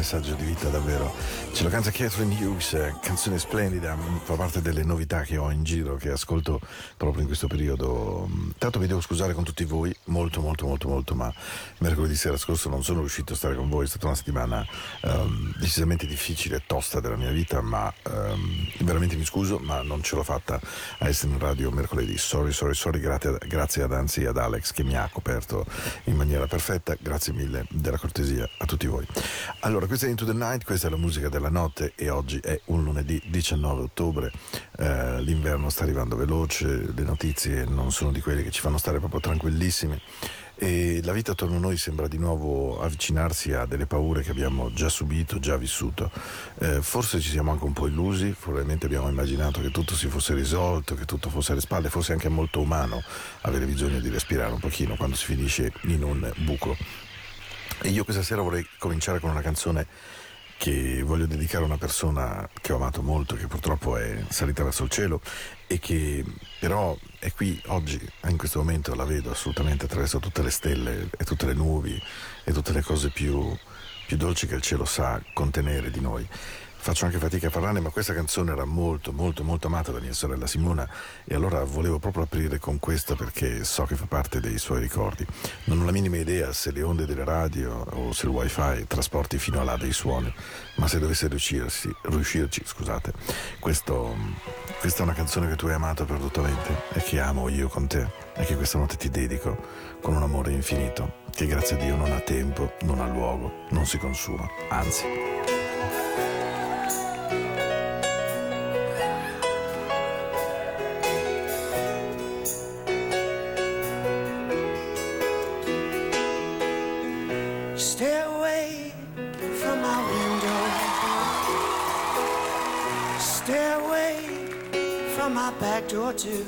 messaggio di vita davvero. Ce lo canta Catherine Hughes, eh, canzone splendida, mm, fa parte delle novità che ho in giro, che ascolto proprio in questo periodo. Mm, tanto mi devo scusare con tutti voi, molto, molto, molto, molto, ma mercoledì sera scorso non sono riuscito a stare con voi, è stata una settimana um, decisamente difficile e tosta della mia vita, ma um, veramente mi scuso, ma non ce l'ho fatta a essere in radio mercoledì. Sorry, sorry, sorry, grazie, grazie ad, anzi e ad Alex che mi ha coperto in maniera perfetta, grazie mille della cortesia a tutti voi. Allora, questa è Into the Night, questa è la musica della notte e oggi è un lunedì 19 ottobre, eh, l'inverno sta arrivando veloce, le notizie non sono di quelle che ci fanno stare proprio tranquillissimi e la vita attorno a noi sembra di nuovo avvicinarsi a delle paure che abbiamo già subito, già vissuto. Eh, forse ci siamo anche un po' illusi, probabilmente abbiamo immaginato che tutto si fosse risolto, che tutto fosse alle spalle, forse anche molto umano avere bisogno di respirare un pochino quando si finisce in un buco. E io questa sera vorrei cominciare con una canzone che voglio dedicare a una persona che ho amato molto, che purtroppo è salita verso il cielo e che però è qui oggi, in questo momento la vedo assolutamente attraverso tutte le stelle e tutte le nubi e tutte le cose più, più dolci che il cielo sa contenere di noi faccio anche fatica a parlarne, ma questa canzone era molto, molto, molto amata da mia sorella Simona e allora volevo proprio aprire con questa perché so che fa parte dei suoi ricordi. Non ho la minima idea se le onde delle radio o se il wifi trasporti fino a là dei suoni, ma se dovesse riuscirsi, riuscirci, scusate, questo, questa è una canzone che tu hai amato perdutamente e che amo io con te e che questa notte ti dedico con un amore infinito che grazie a Dio non ha tempo, non ha luogo, non si consuma, anzi. Door to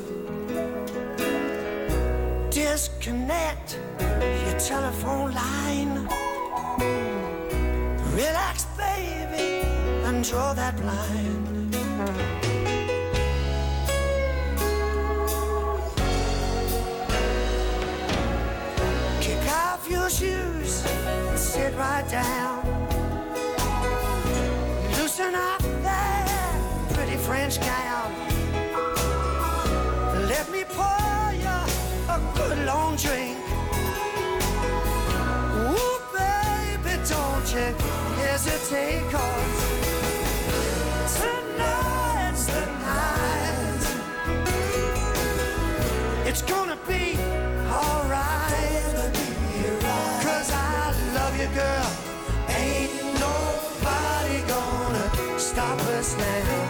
disconnect your telephone line. Relax, baby, and draw that line. Kick off your shoes and sit right down. Loosen up that pretty French gown. Long drink. Ooh, baby, don't you hesitate, cause tonight's the night. It's gonna be alright. Cause I love you, girl. Ain't nobody gonna stop us now.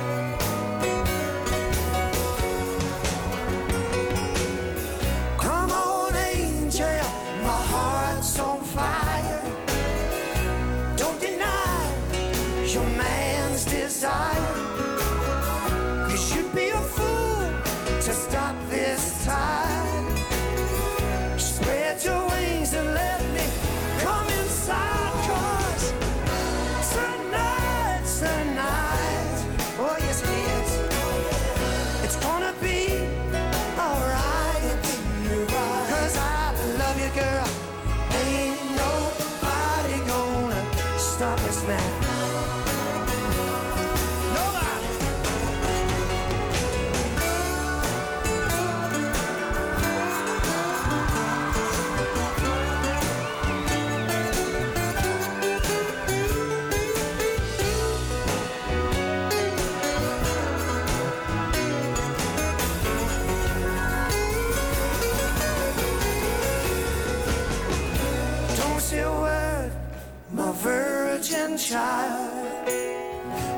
Child.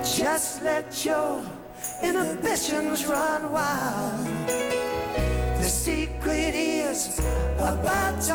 Just let your inhibitions run wild. The secret is about to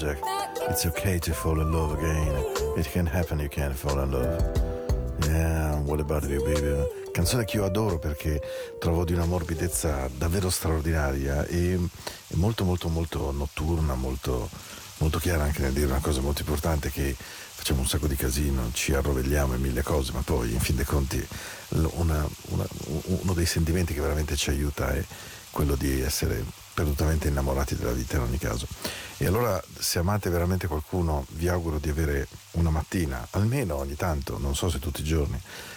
Music. It's okay to fall in love again. It can happen, you can fall in love. Yeah, what about you, baby? Canzone che io adoro perché trovo di una morbidezza davvero straordinaria e, molto, molto, molto notturna, molto, molto chiara anche nel dire una cosa molto importante che facciamo un sacco di casino, ci arrovegliamo e mille cose, ma poi in fin dei conti una- una- uno dei sentimenti che veramente ci aiuta è quello di essere perdutamente innamorati della vita in ogni caso. E allora se amate veramente qualcuno vi auguro di avere una mattina, almeno ogni tanto, non so se tutti i giorni,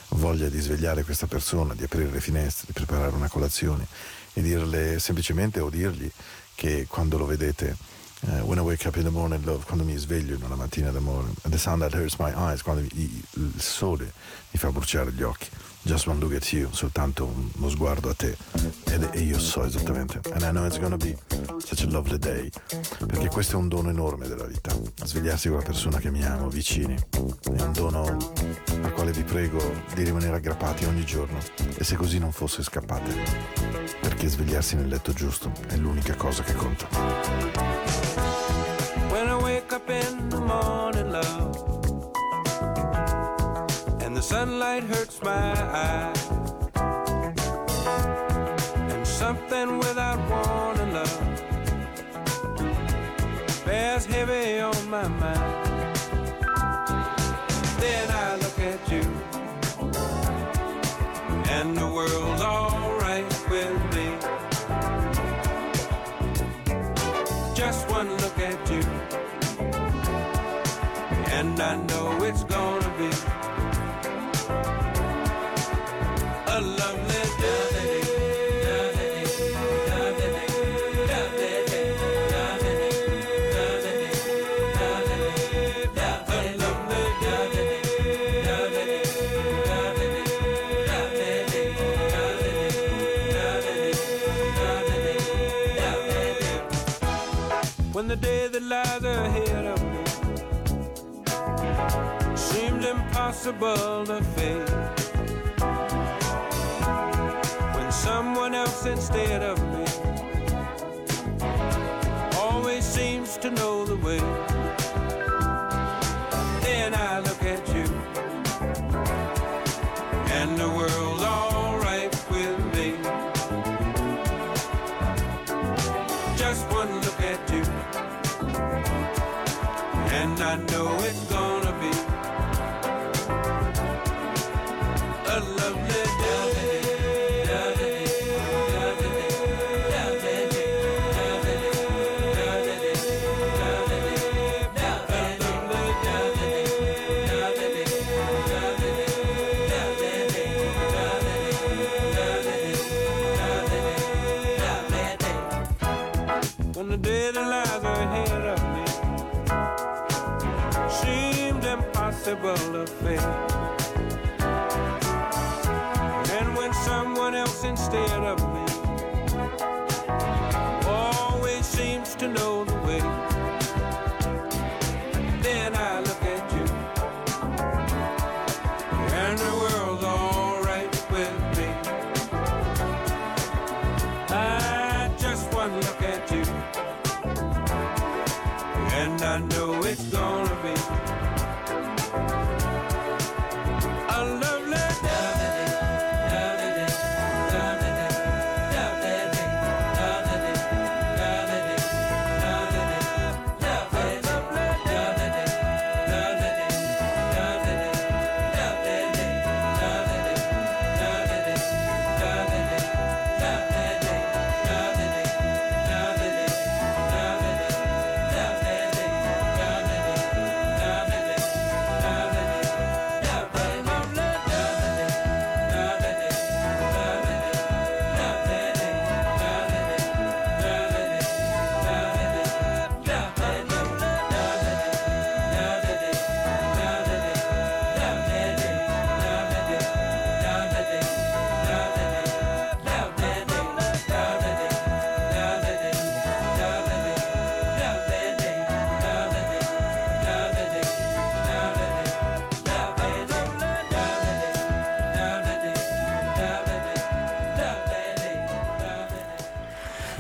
voglia di svegliare questa persona, di aprire le finestre, di preparare una colazione e dirle semplicemente o dirgli che quando lo vedete eh, when I wake up in the morning, love, quando mi sveglio in una mattina d'amore, the sun that hurts my eyes, quando il sole mi fa bruciare gli occhi, just one look at you, soltanto un- uno sguardo a te, ed, e io so esattamente, and I know it's gonna be such a lovely day, perché questo è un dono enorme della vita, svegliarsi con la persona che mi amo, vicini, è un dono al quale vi prego di rimanere aggrappati ogni giorno, e se così non fosse scappate, perché svegliarsi nel letto giusto è l'unica cosa che conta. When I wake up in the morning, sunlight hurts my eyes. And something without warning, love, bears heavy on my mind. Then I look at you, and the world's alright with me. Just one look at you, and I know it's gonna be. impossible to fake. When someone else instead of me always seems to know the way. susceptible of fate. And when someone else instead of me always seems to know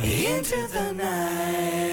into the night.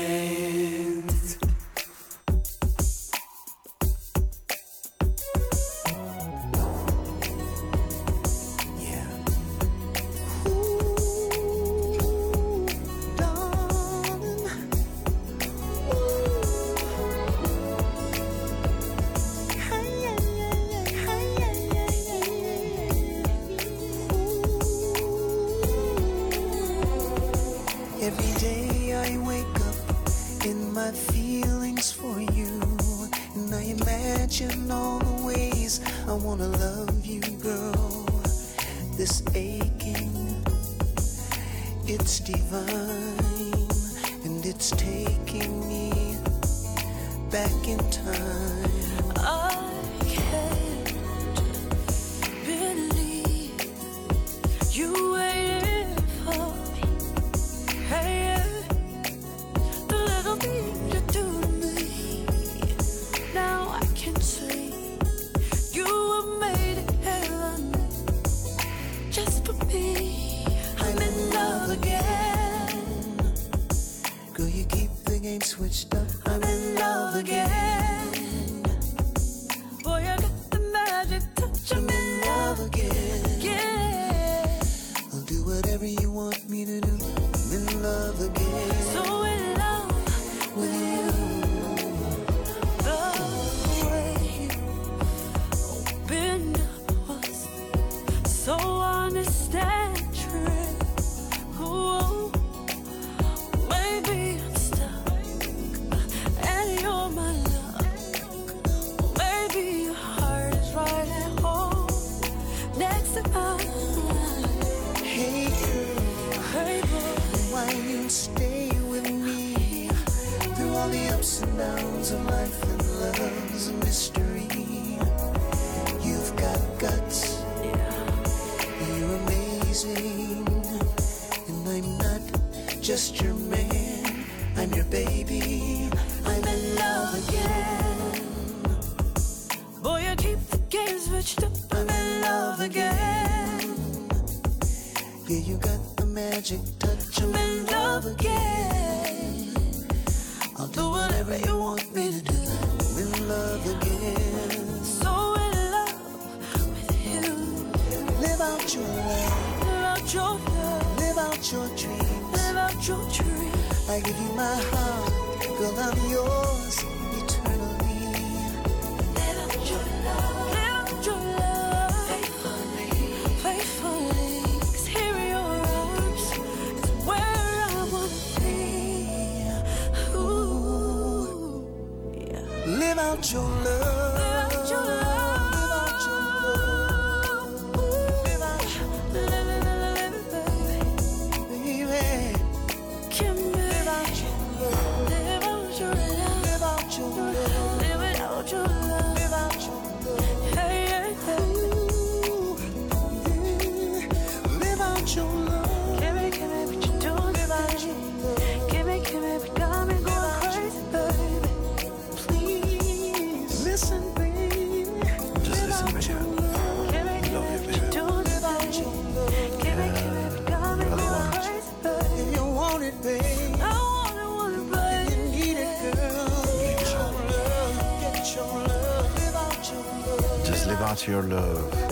Just live out your love.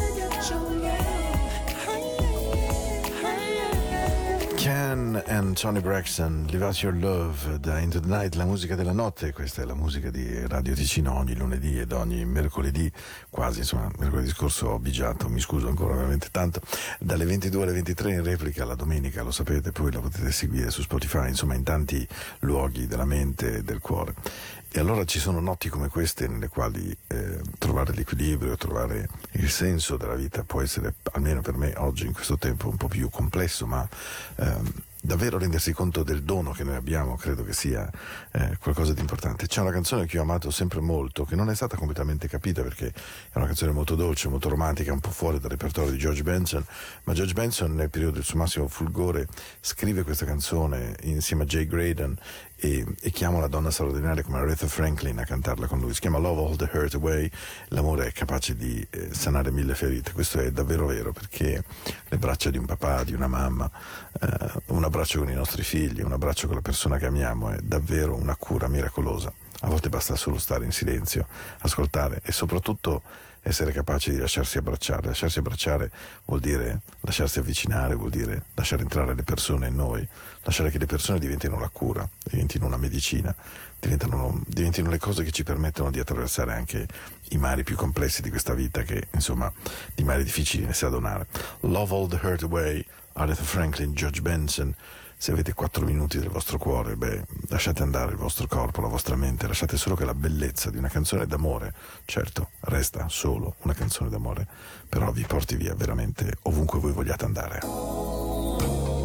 Ken and Tony Braxton, Live Out Your Love da Into the Night, la musica della notte, questa è la musica di Radio Ticino ogni lunedì ed ogni mercoledì, quasi insomma, mercoledì scorso ho bigiato, mi scuso ancora veramente tanto, dalle 22 alle 23 in replica la domenica, lo sapete, poi la potete seguire su Spotify, insomma in tanti luoghi della mente e del cuore. E allora ci sono notti come queste nelle quali eh, trovare l'equilibrio, trovare il senso della vita può essere, almeno per me oggi in questo tempo, un po' più complesso, ma ehm, davvero rendersi conto del dono che noi abbiamo credo che sia eh, qualcosa di importante. C'è una canzone che ho amato sempre molto, che non è stata completamente capita perché è una canzone molto dolce, molto romantica, un po' fuori dal repertorio di George Benson, ma George Benson nel periodo del suo massimo fulgore scrive questa canzone insieme a Jay Graydon e, e chiama una donna straordinaria come Aretha Franklin a cantarla con lui. Si chiama Love All the Hurt Away. L'amore è capace di eh, sanare mille ferite. Questo è davvero vero perché le braccia di un papà, di una mamma, eh, un abbraccio con i nostri figli, un abbraccio con la persona che amiamo è davvero una cura miracolosa. A volte basta solo stare in silenzio, ascoltare e soprattutto essere capaci di lasciarsi abbracciare. Lasciarsi abbracciare vuol dire lasciarsi avvicinare, vuol dire lasciare entrare le persone in noi, lasciare che le persone diventino la cura, diventino una medicina, diventino, le cose che ci permettono di attraversare anche i mari più complessi di questa vita che insomma di mari difficili ne sa donare. Love All the Hurt Away, Aretha Franklin, George Benson. Se avete quattro minuti del vostro cuore, beh, lasciate andare il vostro corpo, la vostra mente, lasciate solo che la bellezza di una canzone d'amore, certo, resta solo una canzone d'amore, però vi porti via veramente ovunque voi vogliate andare.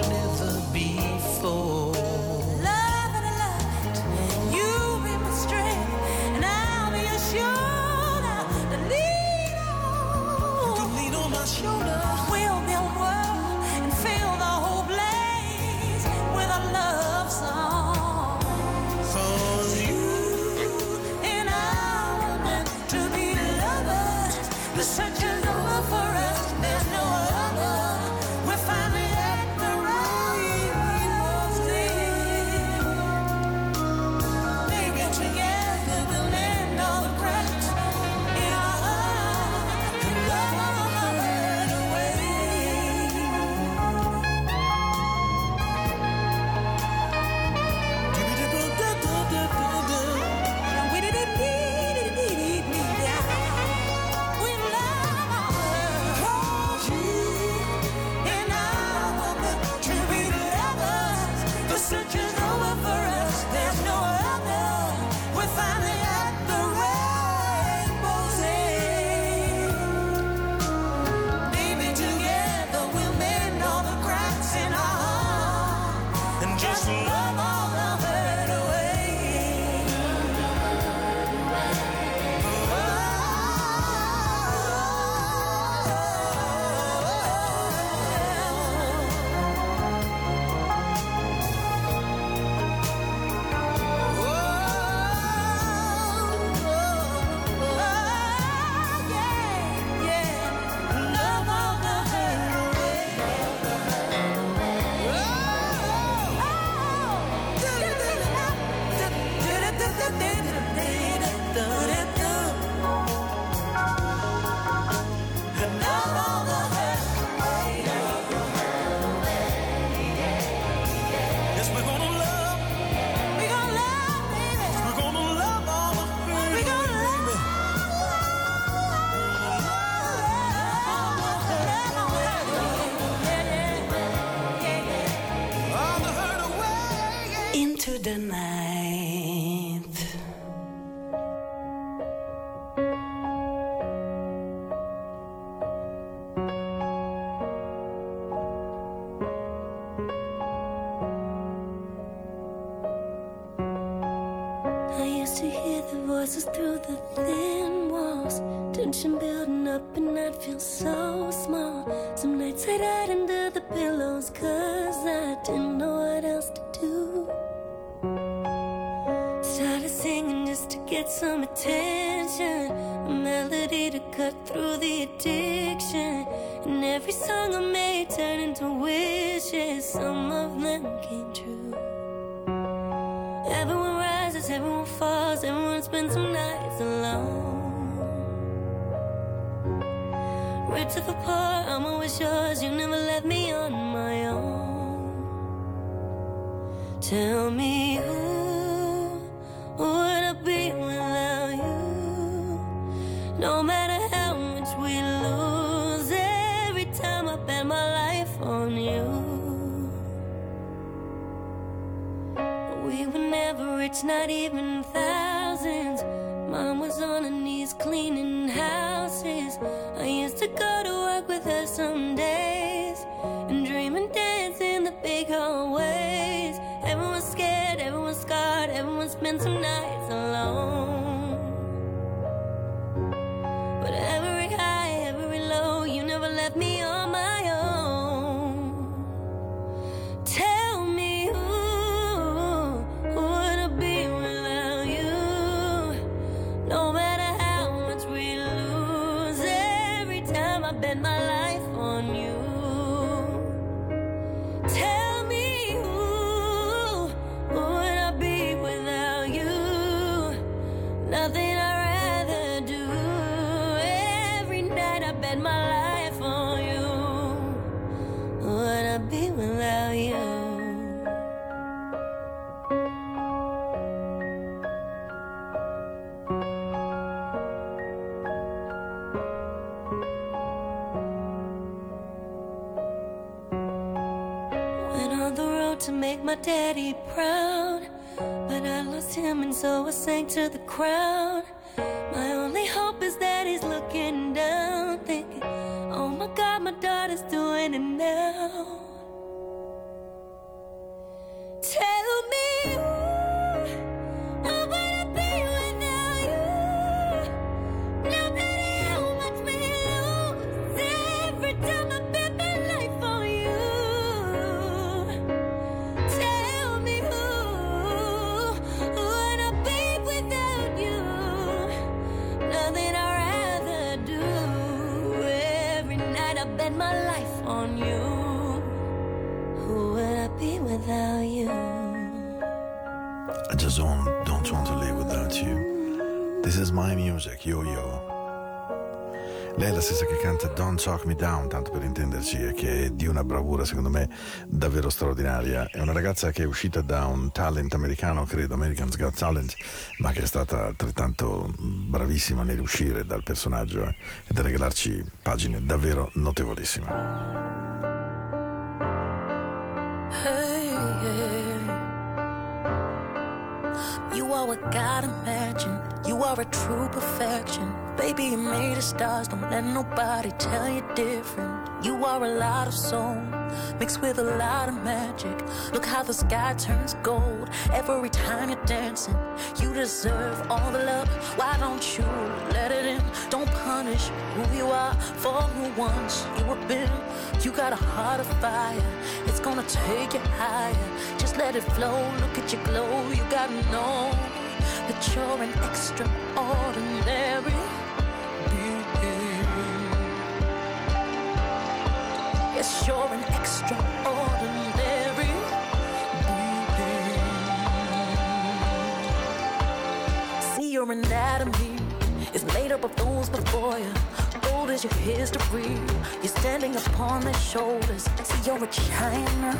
Like never before. spend some nights. You. This is my music, yo-yo. Lei è la stessa che canta Don't Talk Me Down, tanto per intenderci, e che è di una bravura, secondo me, davvero straordinaria. È una ragazza che è uscita da un talent americano, credo, American's Got Talent, ma che è stata altrettanto bravissima nell'uscire dal personaggio eh, e da regalarci pagine davvero notevolissime. Are what God imagined. You are a true perfection. Baby, you made of stars. Don't let nobody tell you different. You are a lot of soul mixed with a lot of magic. Look how the sky turns gold every time you're dancing. You deserve all the love. Why don't you let it in? Don't punish who you are for who once you have been. You got a heart of fire. It's gonna take you higher. Just let it flow. Look at your glow. You gotta know that you're an extraordinary You're an extraordinary being. See, your anatomy is made up of those before you. Gold is your history. You're standing upon their shoulders. See, you're a China,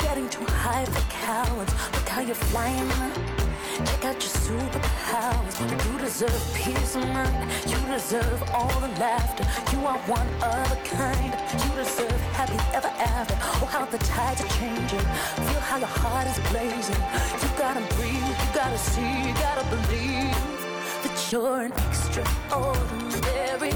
getting too high for cowards. Look how you're flying. Check out your superpowers. You deserve peace of mind. You deserve all the laughter. You are one of a kind. You deserve happy ever after. Oh, how the tides are changing. Feel how your heart is blazing. You gotta breathe. You gotta see. You gotta believe that you're an extraordinary.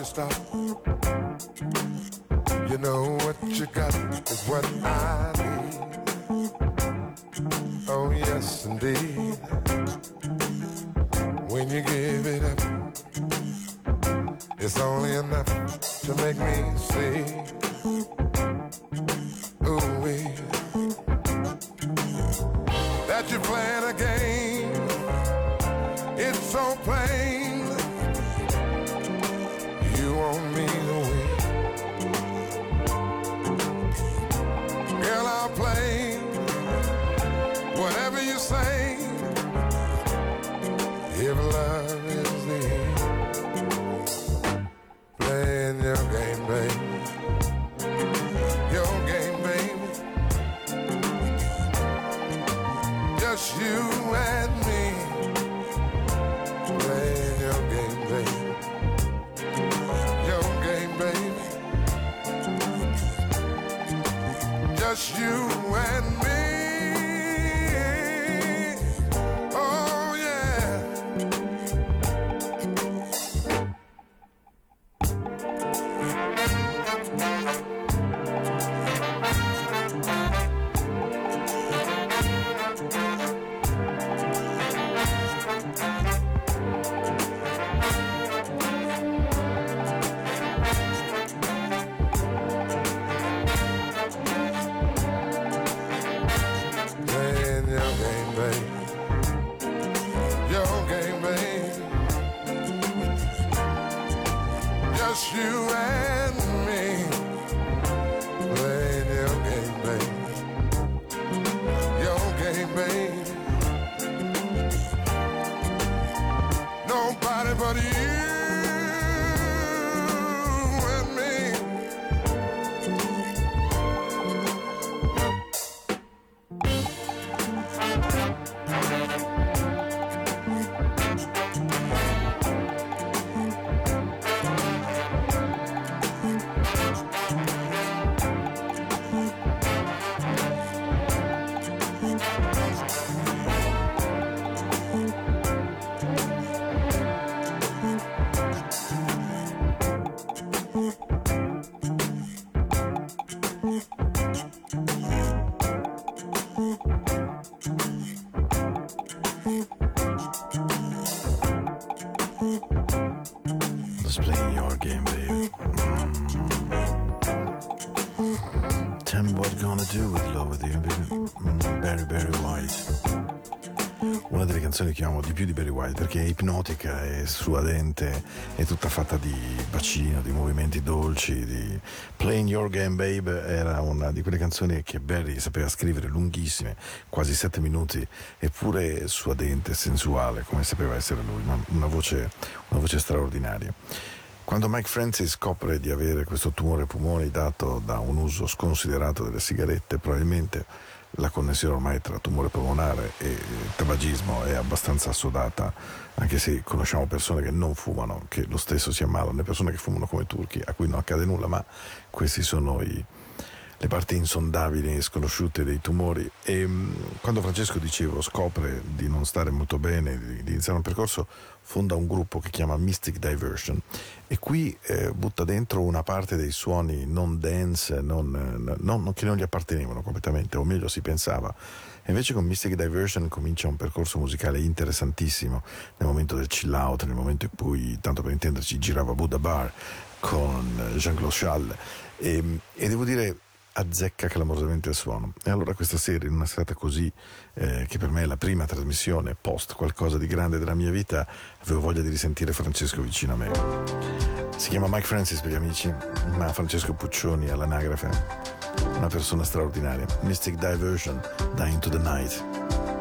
you stop. You know what you got is what I need. Oh, yes, indeed. just you. Tell me what you're gonna do with love with you. Mm, Barry Barry White. Una delle canzoni che amo di più di Barry White perché è ipnotica, è suadente, è tutta fatta di bacino, di movimenti dolci, di Playing Your Game Babe era una di quelle canzoni che Barry sapeva scrivere lunghissime, quasi sette minuti, eppure suadente, sensuale, come sapeva essere lui, una voce, una voce straordinaria. Quando Mike Francis scopre di avere questo tumore ai polmoni dato da un uso sconsiderato delle sigarette, probabilmente la connessione ormai tra tumore polmonare e tabagismo è abbastanza assodata, anche se conosciamo persone che non fumano, che lo stesso si ammalano, le persone che fumano come turchi, a cui non accade nulla, ma questi sono i, le parti insondabili e sconosciute dei tumori. E mh, quando Francesco, dicevo, scopre di non stare molto bene, di, iniziare un percorso, fonda un gruppo che chiama Mystic Diversion e qui eh, butta dentro una parte dei suoni non dance, non, eh, non- che non gli appartenevano completamente, o meglio si pensava. Invece con Mystic Diversion comincia un percorso musicale interessantissimo nel momento del chill out, nel momento in cui, tanto per intenderci, girava Buddha Bar con Jean-Claude Schall e, e devo dire azzecca clamorosamente il suono. E allora questa sera, in una serata così, eh, che per me è la prima trasmissione post qualcosa di grande della mia vita, avevo voglia di risentire Francesco vicino a me. Si chiama Mike Francis per gli amici, ma Francesco Puccioni all'anagrafe. Una persona straordinaria. Mystic Diversion, da Into the Night.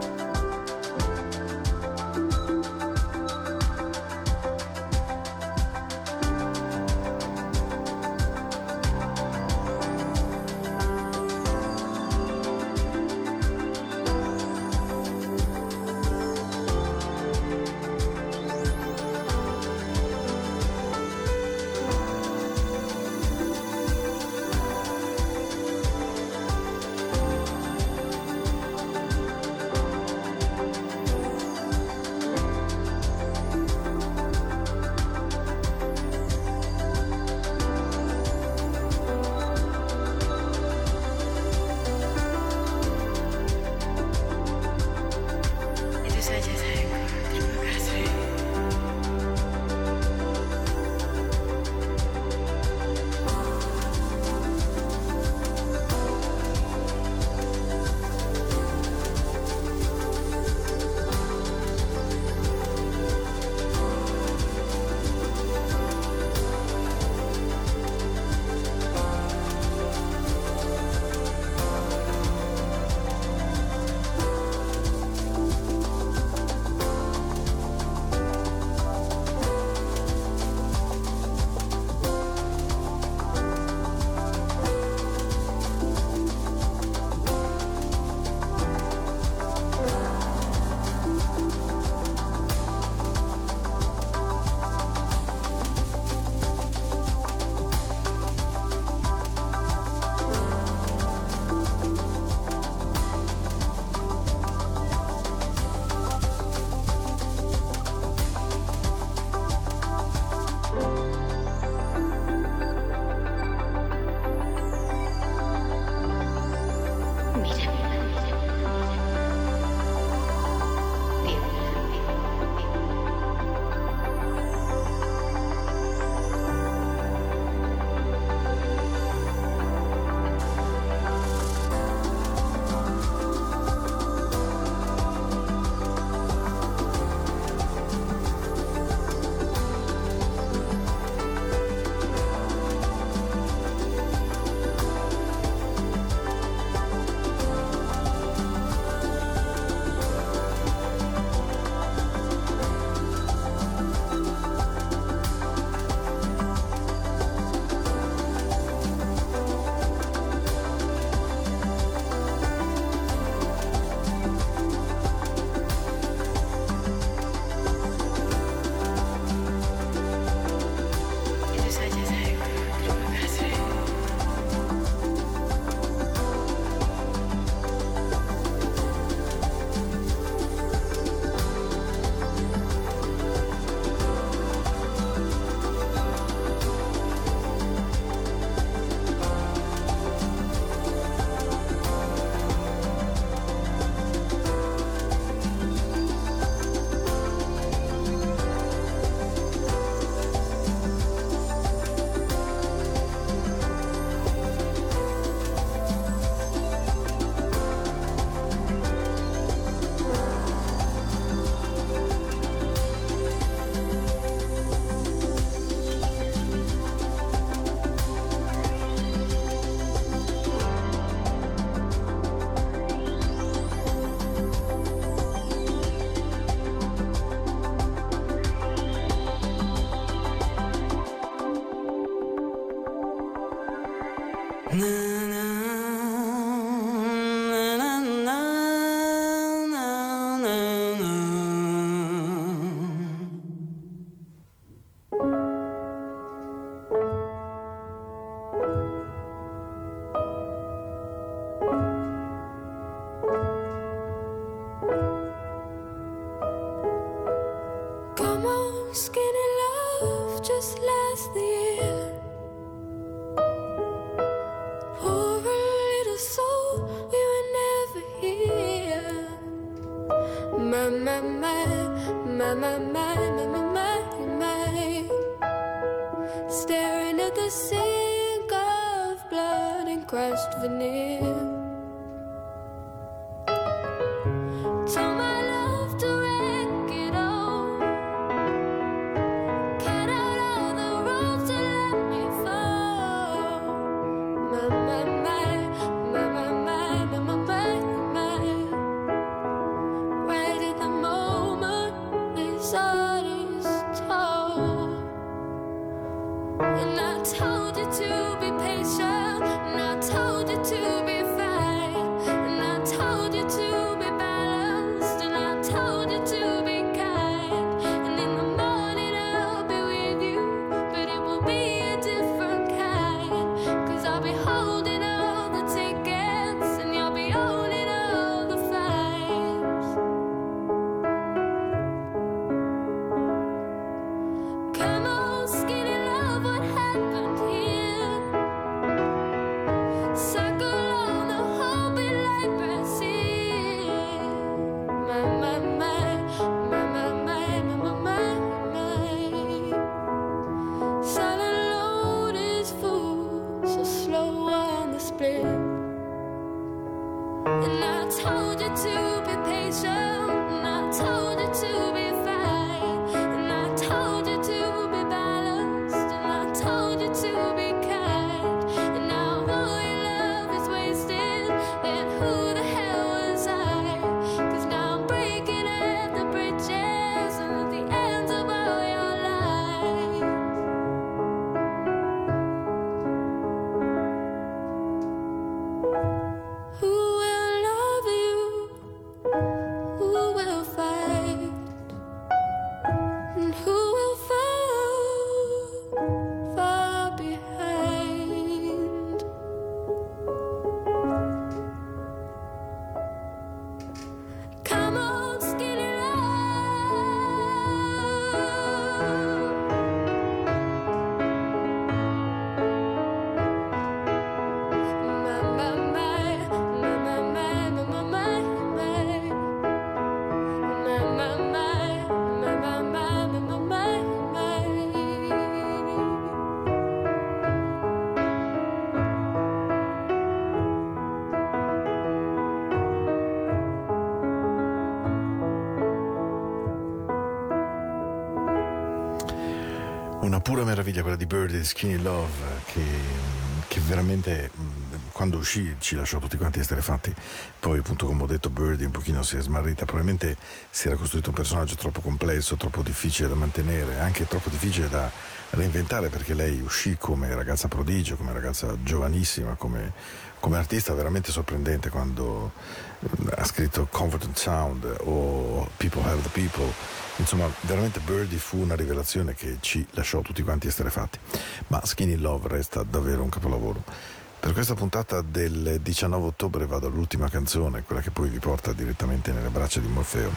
Meraviglia quella di Birdie Skinny Love che, che veramente mh, quando uscì ci lasciò tutti quanti esterefatti. Poi appunto come ho detto Birdie un pochino si è smarrita, probabilmente si era costruito un personaggio troppo complesso, troppo difficile da mantenere, anche troppo difficile da reinventare perché lei uscì come ragazza prodigio, come ragazza giovanissima, come, come artista veramente sorprendente quando scritto Confident Sound o People Have the People. Insomma, veramente Birdie fu una rivelazione che ci lasciò tutti quanti esterefatti. Ma Skinny Love resta davvero un capolavoro. Per questa puntata del 19 ottobre vado all'ultima canzone, quella che poi vi porta direttamente nelle braccia di Morfeo.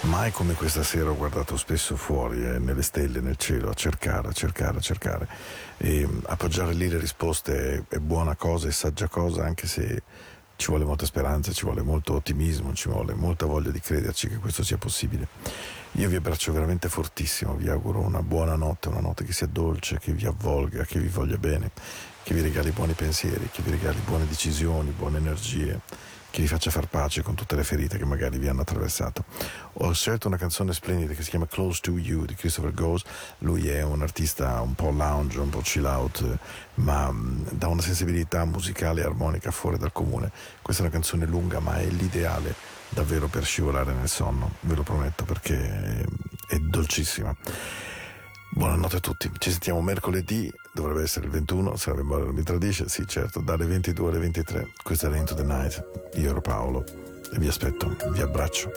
Mai come questa sera ho guardato spesso fuori, eh, nelle stelle, nel cielo, a cercare, a cercare, a cercare. E mm, appoggiare lì le risposte è, è buona cosa, è saggia cosa, anche se ci vuole molta speranza, ci vuole molto ottimismo, ci vuole molta voglia di crederci che questo sia possibile. Io vi abbraccio veramente fortissimo, vi auguro una buona notte, una notte che sia dolce, che vi avvolga, che vi voglia bene, che vi regali buoni pensieri, che vi regali buone decisioni, buone energie, che vi faccia far pace con tutte le ferite che magari vi hanno attraversato. Ho scelto una canzone splendida che si chiama Close to You di Christopher Goes. Lui è un artista un po' lounge, un po' chill out, ma mh, da una sensibilità musicale e armonica fuori dal comune. Questa è una canzone lunga, ma è l'ideale davvero per scivolare nel sonno, ve lo prometto perché è dolcissima. Buonanotte a tutti, ci sentiamo mercoledì dovrebbe essere il 21, se la memoria non mi tradisce, sì certo, dalle 22 alle 23. Questo era Into the Night, io ero Paolo e vi aspetto, vi abbraccio.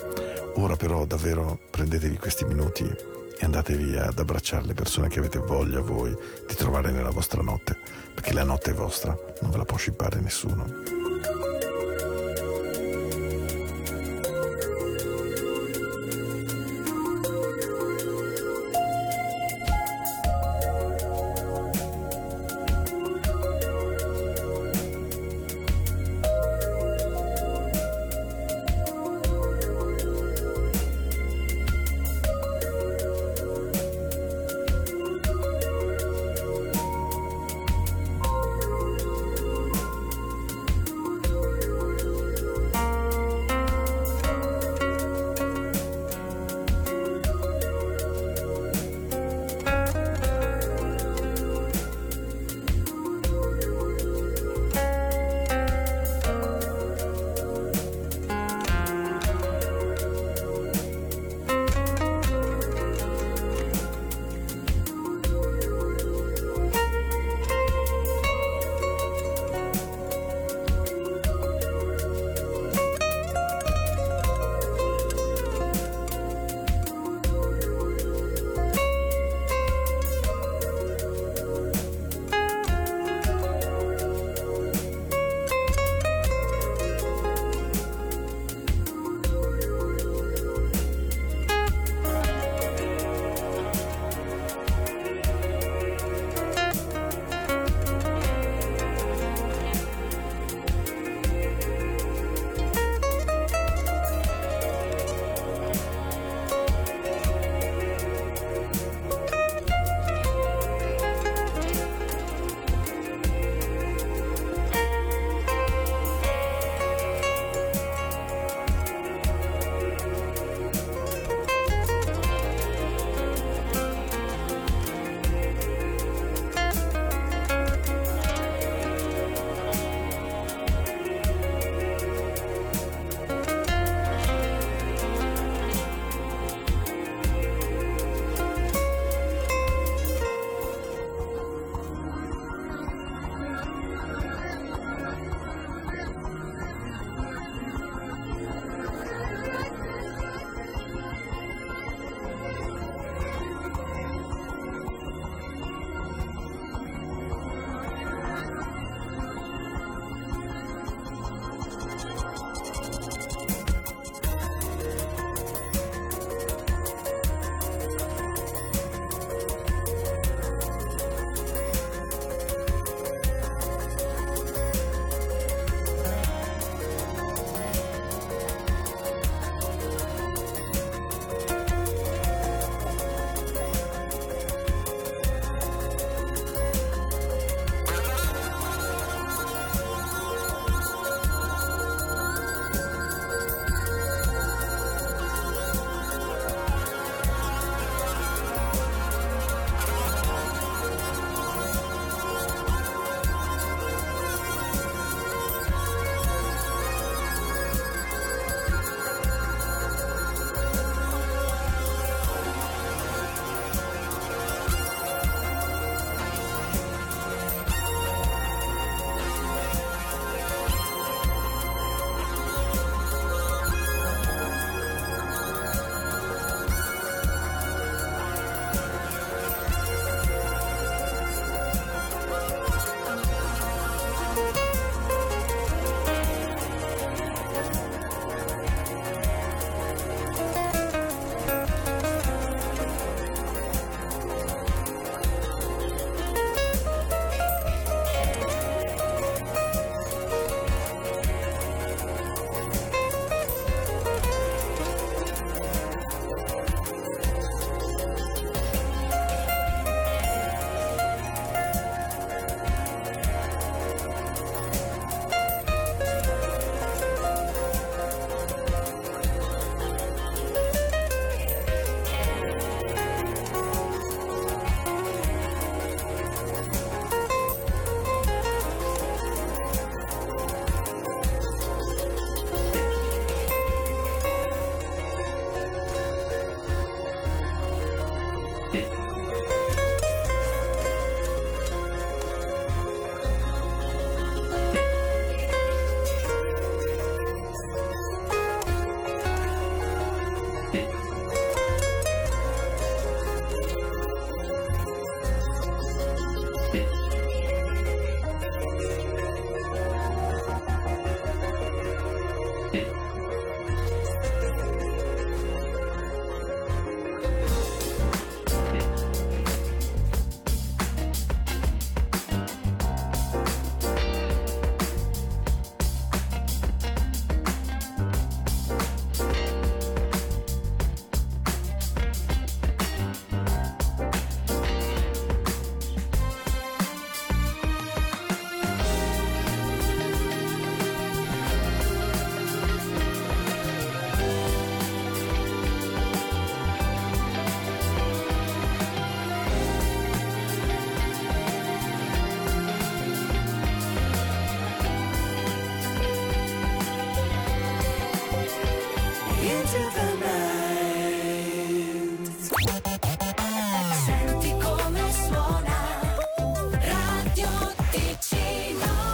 Ora però davvero prendetevi questi minuti e andatevi ad abbracciare le persone che avete voglia voi di trovare nella vostra notte, perché la notte è vostra, non ve la può scippare nessuno.